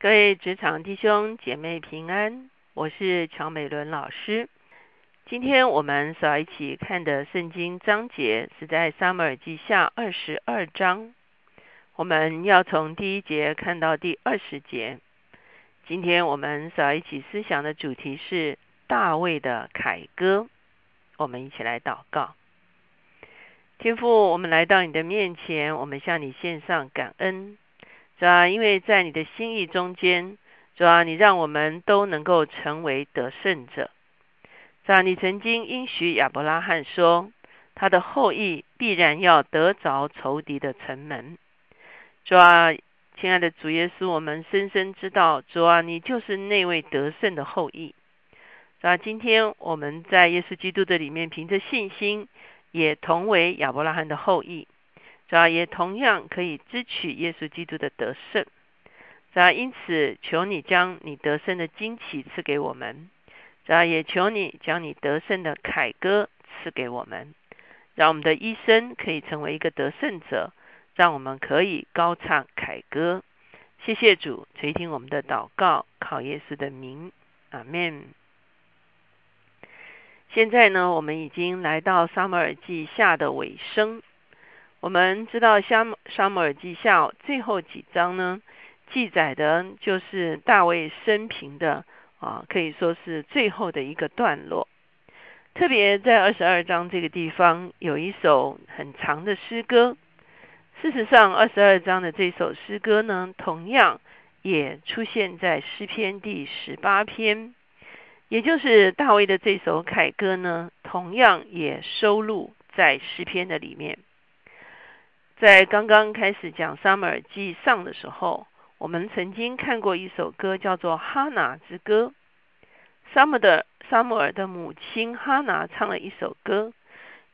各位职场弟兄姐妹平安，我是乔美伦老师。今天我们所要一起看的圣经章节是在撒母耳记下二十二章，我们要从第一节看到第二十节。今天我们所要一起思想的主题是大卫的凯歌。我们一起来祷告，天父，我们来到你的面前，我们向你献上感恩。主啊，因为在你的心意中间，主啊，你让我们都能够成为得胜者。主啊，你曾经应许亚伯拉罕说，他的后裔必然要得着仇敌的城门。主啊，亲爱的主耶稣，我们深深知道，主啊，你就是那位得胜的后裔。主啊，今天我们在耶稣基督的里面，凭着信心，也同为亚伯拉罕的后裔。主要也同样可以支取耶稣基督的得胜，主要因此求你将你得胜的惊奇赐给我们，主要也求你将你得胜的凯歌赐给我们，让我们的一生可以成为一个得胜者，让我们可以高唱凯歌。谢谢主垂听我们的祷告，靠耶稣的名，阿门。现在呢，我们已经来到撒母耳记下的尾声。我们知道《沙沙摩尔记下》最后几章呢，记载的就是大卫生平的啊，可以说是最后的一个段落。特别在二十二章这个地方，有一首很长的诗歌。事实上，二十二章的这首诗歌呢，同样也出现在诗篇第十八篇，也就是大卫的这首凯歌呢，同样也收录在诗篇的里面。在刚刚开始讲《撒母耳记上》的时候，我们曾经看过一首歌，叫做《哈拿之歌》。撒母的撒母耳的母亲哈拿唱了一首歌，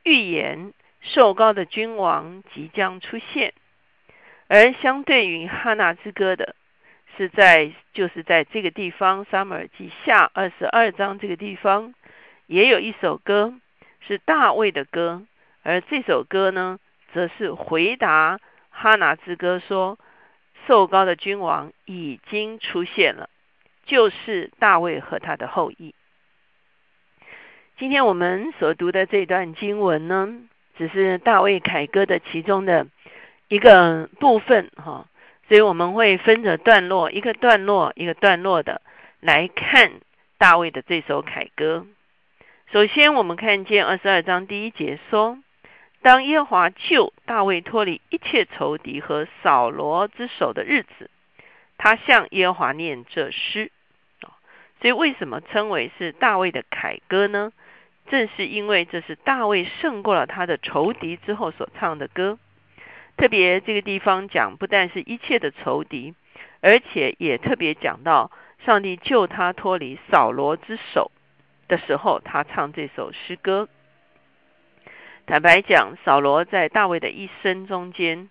预言瘦高的君王即将出现。而相对于哈拿之歌的，是在就是在这个地方，《撒母耳记下》二十二章这个地方，也有一首歌是大卫的歌，而这首歌呢？则是回答哈拿之歌说：“瘦高的君王已经出现了，就是大卫和他的后裔。”今天我们所读的这段经文呢，只是大卫凯歌的其中的一个部分哈，所以我们会分着段落，一个段落一个段落的来看大卫的这首凯歌。首先，我们看见二十二章第一节说。当耶和华救大卫脱离一切仇敌和扫罗之手的日子，他向耶和华念这诗。所以为什么称为是大卫的凯歌呢？正是因为这是大卫胜过了他的仇敌之后所唱的歌。特别这个地方讲，不但是一切的仇敌，而且也特别讲到上帝救他脱离扫罗之手的时候，他唱这首诗歌。坦白讲，扫罗在大卫的一生中间，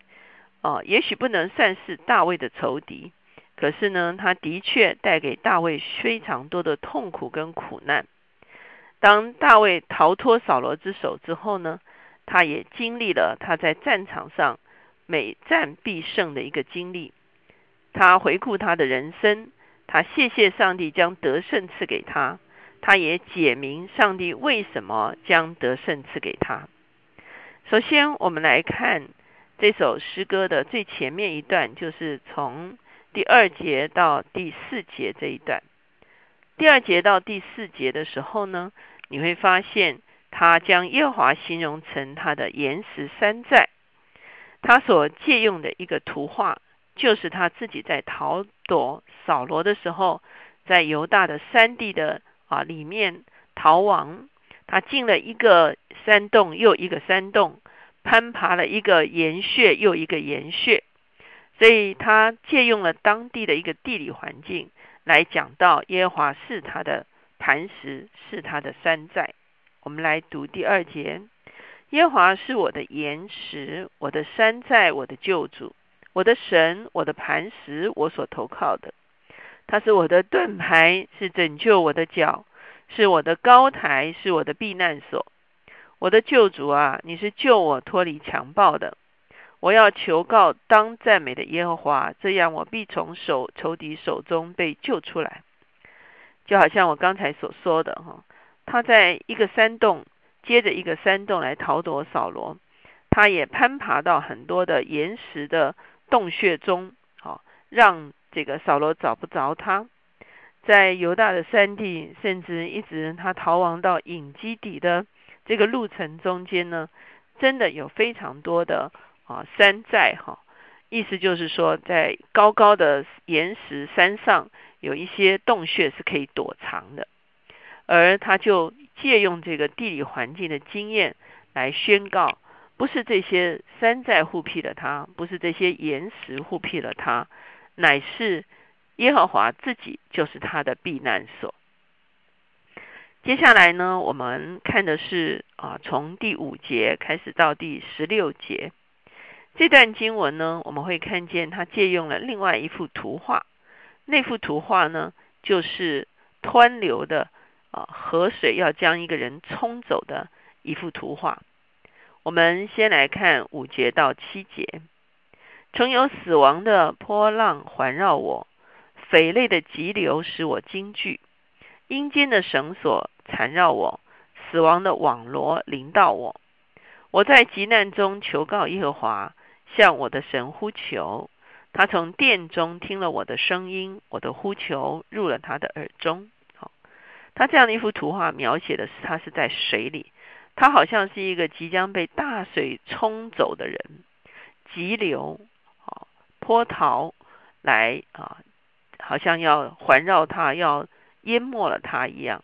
哦，也许不能算是大卫的仇敌，可是呢，他的确带给大卫非常多的痛苦跟苦难。当大卫逃脱扫罗之手之后呢，他也经历了他在战场上每战必胜的一个经历。他回顾他的人生，他谢谢上帝将得胜赐给他，他也解明上帝为什么将得胜赐给他。首先，我们来看这首诗歌的最前面一段，就是从第二节到第四节这一段。第二节到第四节的时候呢，你会发现他将耶和华形容成他的岩石山寨。他所借用的一个图画，就是他自己在逃躲扫罗的时候，在犹大的山地的啊里面逃亡。他进了一个山洞，又一个山洞，攀爬了一个岩穴，又一个岩穴，所以他借用了当地的一个地理环境来讲到耶和华是他的磐石，是他的山寨。我们来读第二节：耶和华是我的岩石，我的山寨，我的救主，我的神，我的磐石，我所投靠的。他是我的盾牌，是拯救我的脚。是我的高台，是我的避难所，我的救主啊！你是救我脱离强暴的，我要求告当赞美的耶和华，这样我必从手仇敌手中被救出来。就好像我刚才所说的哈，他在一个山洞接着一个山洞来逃躲扫罗，他也攀爬到很多的岩石的洞穴中，好让这个扫罗找不着他。在犹大的山地，甚至一直他逃亡到隐基底的这个路程中间呢，真的有非常多的。啊，山寨哈，意思就是说，在高高的岩石山上有一些洞穴是可以躲藏的，而他就借用这个地理环境的经验来宣告，不是这些山寨护庇了他，不是这些岩石护庇了他，乃是耶和华自己就是他的避难所。接下来呢，我们看的是啊，从第五节开始到第十六节。这段经文呢，我们会看见他借用了另外一幅图画。那幅图画呢，就是湍流的啊河水要将一个人冲走的一幅图画。我们先来看五节到七节：曾有死亡的波浪环绕我，匪类的急流使我惊惧，阴间的绳索缠绕我，死亡的网罗临到我。我在急难中求告耶和华。向我的神呼求，他从殿中听了我的声音，我的呼求入了他的耳中。好，他这样的一幅图画描写的是他是在水里，他好像是一个即将被大水冲走的人，急流啊波涛来啊，好像要环绕他，要淹没了他一样。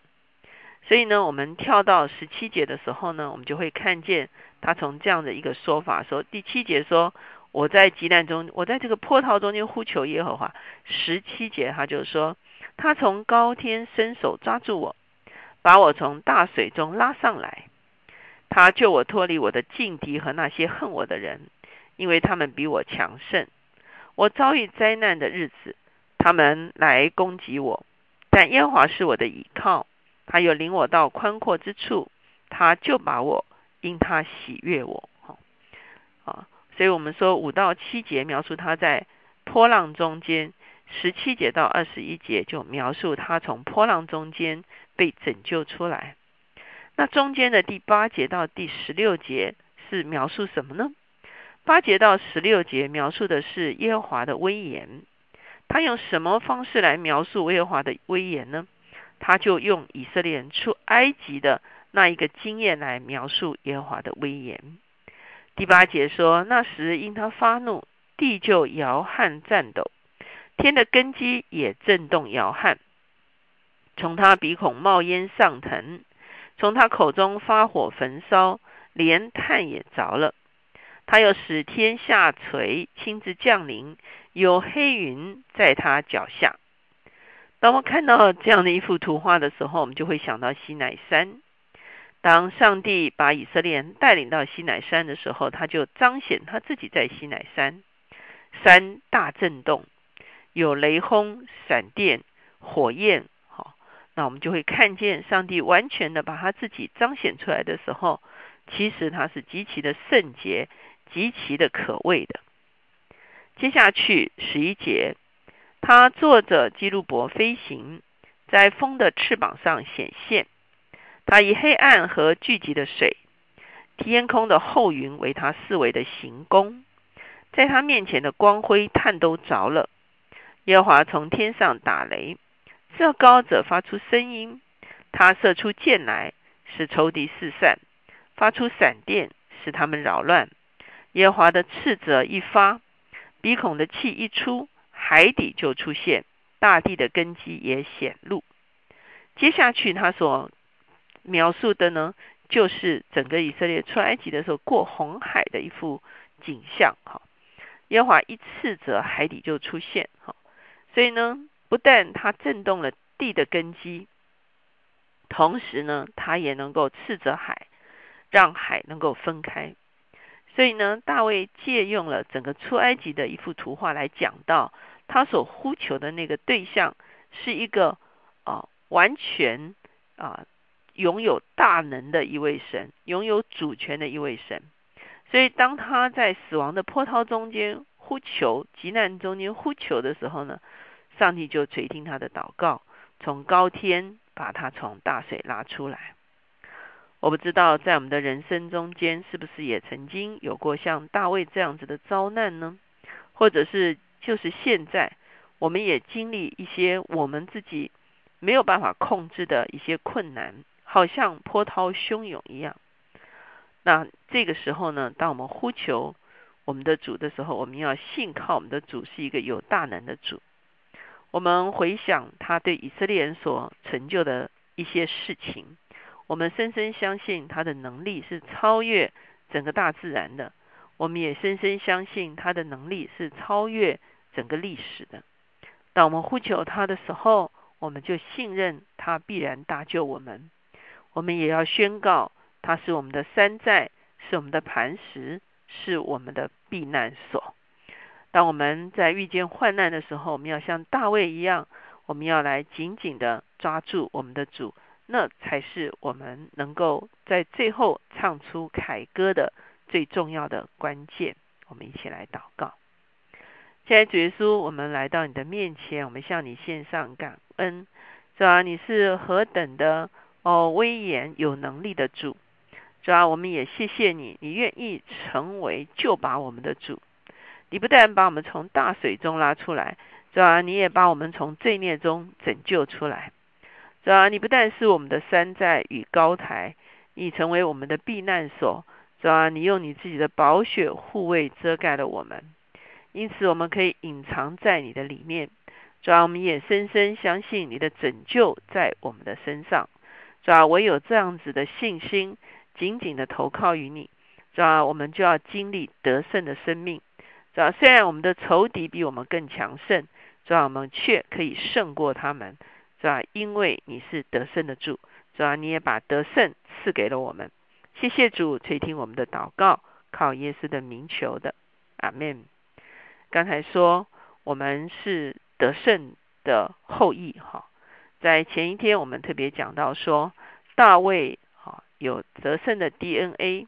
所以呢，我们跳到十七节的时候呢，我们就会看见。他从这样的一个说法说，第七节说我在急难中，我在这个波涛中间呼求耶和华。十七节他就说，他从高天伸手抓住我，把我从大水中拉上来，他救我脱离我的劲敌和那些恨我的人，因为他们比我强盛。我遭遇灾难的日子，他们来攻击我，但耶和华是我的倚靠，他又领我到宽阔之处，他就把我。因他喜悦我，哈啊，所以我们说五到七节描述他在波浪中间，十七节到二十一节就描述他从波浪中间被拯救出来。那中间的第八节到第十六节是描述什么呢？八节到十六节描述的是耶和华的威严。他用什么方式来描述耶和华的威严呢？他就用以色列人出埃及的。那一个经验来描述耶和华的威严。第八节说：“那时因他发怒，地就摇撼颤抖，天的根基也震动摇撼。从他鼻孔冒烟上腾，从他口中发火焚烧，连炭也着了。他又使天下垂，亲自降临，有黑云在他脚下。”当我们看到这样的一幅图画的时候，我们就会想到西乃山。当上帝把以色列人带领到西乃山的时候，他就彰显他自己在西乃山，山大震动，有雷轰、闪电、火焰。好，那我们就会看见上帝完全的把他自己彰显出来的时候，其实他是极其的圣洁、极其的可畏的。接下去十一节，他坐着基路伯飞行，在风的翅膀上显现。他以黑暗和聚集的水、天空的厚云为他四围的行宫，在他面前的光辉炭都着了。耶华从天上打雷，这高者发出声音，他射出箭来，使仇敌四散；发出闪电，使他们扰乱。耶华的斥责一发，鼻孔的气一出，海底就出现，大地的根基也显露。接下去他所。描述的呢，就是整个以色列出埃及的时候过红海的一幅景象。哈，耶和华一斥责，海底就出现。哈，所以呢，不但他震动了地的根基，同时呢，他也能够斥责海，让海能够分开。所以呢，大卫借用了整个出埃及的一幅图画来讲到，他所呼求的那个对象是一个啊，完全啊。拥有大能的一位神，拥有主权的一位神，所以当他在死亡的波涛中间呼求、急难中间呼求的时候呢，上帝就垂听他的祷告，从高天把他从大水拉出来。我不知道在我们的人生中间，是不是也曾经有过像大卫这样子的遭难呢？或者是就是现在，我们也经历一些我们自己没有办法控制的一些困难，好像波涛汹涌一样。那这个时候呢，当我们呼求我们的主的时候，我们要信靠我们的主是一个有大能的主。我们回想他对以色列人所成就的一些事情。我们深深相信他的能力是超越整个大自然的，我们也深深相信他的能力是超越整个历史的。当我们呼求他的时候，我们就信任他必然搭救我们。我们也要宣告他是我们的山寨，是我们的磐石，是我们的避难所。当我们在遇见患难的时候，我们要像大卫一样，我们要来紧紧的抓住我们的主。那才是我们能够在最后唱出凯歌的最重要的关键。我们一起来祷告。亲爱的主耶稣，我们来到你的面前，我们向你献上感恩，主啊，你是何等的哦威严有能力的主，主啊，我们也谢谢你，你愿意成为救把我们的主。你不但把我们从大水中拉出来，主啊，你也把我们从罪孽中拯救出来。主啊，你不但是我们的山寨与高台，你成为我们的避难所。主啊，你用你自己的宝血护卫遮盖了我们，因此我们可以隐藏在你的里面。主啊，我们也深深相信你的拯救在我们的身上。主啊，唯有这样子的信心，紧紧的投靠于你。主啊，我们就要经历得胜的生命。主啊，虽然我们的仇敌比我们更强盛，主啊，我们却可以胜过他们。是吧？因为你是得胜的主，是吧？你也把得胜赐给了我们。谢谢主垂听我们的祷告，靠耶稣的名求的，阿门。刚才说我们是得胜的后裔，哈，在前一天我们特别讲到说，大卫哈有得胜的 DNA，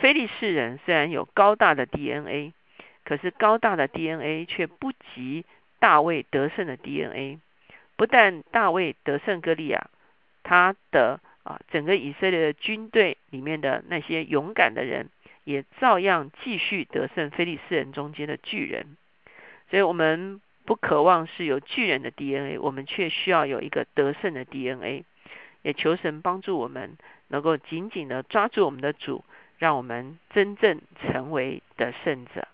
非利士人虽然有高大的 DNA，可是高大的 DNA 却不及大卫得胜的 DNA。不但大卫得胜歌利亚，他的啊整个以色列的军队里面的那些勇敢的人，也照样继续得胜非利士人中间的巨人。所以，我们不渴望是有巨人的 DNA，我们却需要有一个得胜的 DNA。也求神帮助我们，能够紧紧的抓住我们的主，让我们真正成为得胜者。